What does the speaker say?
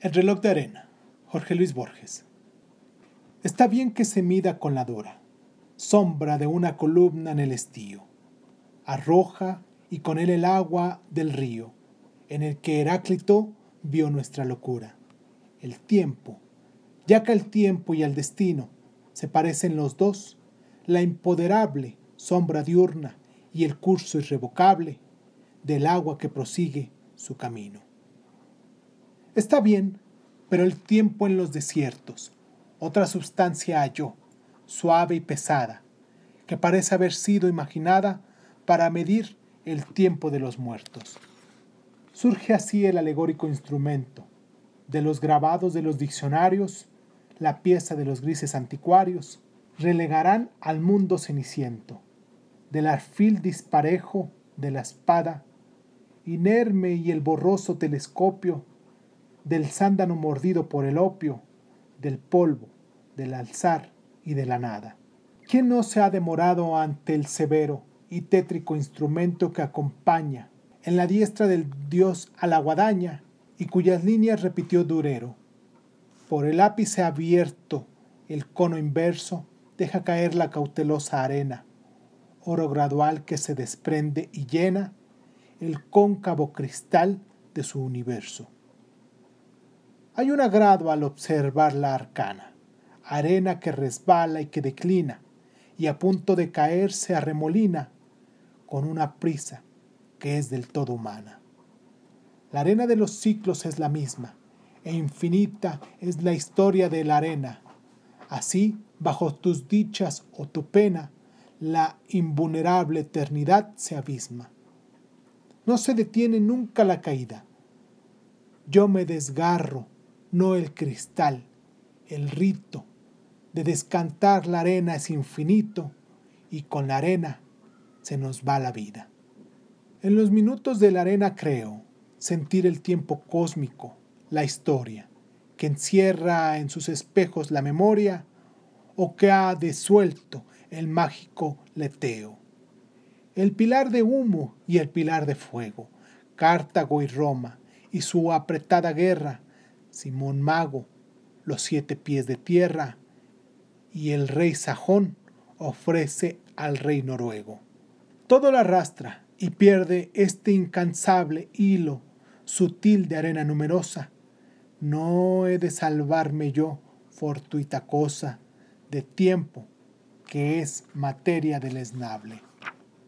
El reloj de arena. Jorge Luis Borges. Está bien que se mida con la dora, sombra de una columna en el estío. Arroja y con él el agua del río, en el que Heráclito vio nuestra locura. El tiempo, ya que al tiempo y al destino se parecen los dos, la impoderable sombra diurna y el curso irrevocable del agua que prosigue su camino. Está bien, pero el tiempo en los desiertos, otra sustancia halló, suave y pesada, que parece haber sido imaginada para medir el tiempo de los muertos. Surge así el alegórico instrumento, de los grabados de los diccionarios, la pieza de los grises anticuarios, relegarán al mundo ceniciento, del arfil disparejo de la espada, inerme y el borroso telescopio del sándano mordido por el opio, del polvo, del alzar y de la nada. ¿Quién no se ha demorado ante el severo y tétrico instrumento que acompaña en la diestra del dios a la guadaña y cuyas líneas repitió Durero? Por el ápice abierto, el cono inverso deja caer la cautelosa arena, oro gradual que se desprende y llena el cóncavo cristal de su universo. Hay un agrado al observar la arcana, arena que resbala y que declina, y a punto de caer se arremolina con una prisa que es del todo humana. La arena de los ciclos es la misma, e infinita es la historia de la arena. Así, bajo tus dichas o tu pena, la invulnerable eternidad se abisma. No se detiene nunca la caída. Yo me desgarro no el cristal, el rito de descantar la arena es infinito y con la arena se nos va la vida. En los minutos de la arena creo sentir el tiempo cósmico, la historia, que encierra en sus espejos la memoria o que ha desuelto el mágico leteo. El pilar de humo y el pilar de fuego, Cartago y Roma, y su apretada guerra, Simón Mago, los siete pies de tierra, y el rey sajón ofrece al rey noruego. Todo lo arrastra y pierde este incansable hilo sutil de arena numerosa. No he de salvarme yo, fortuita cosa, de tiempo que es materia del esnable.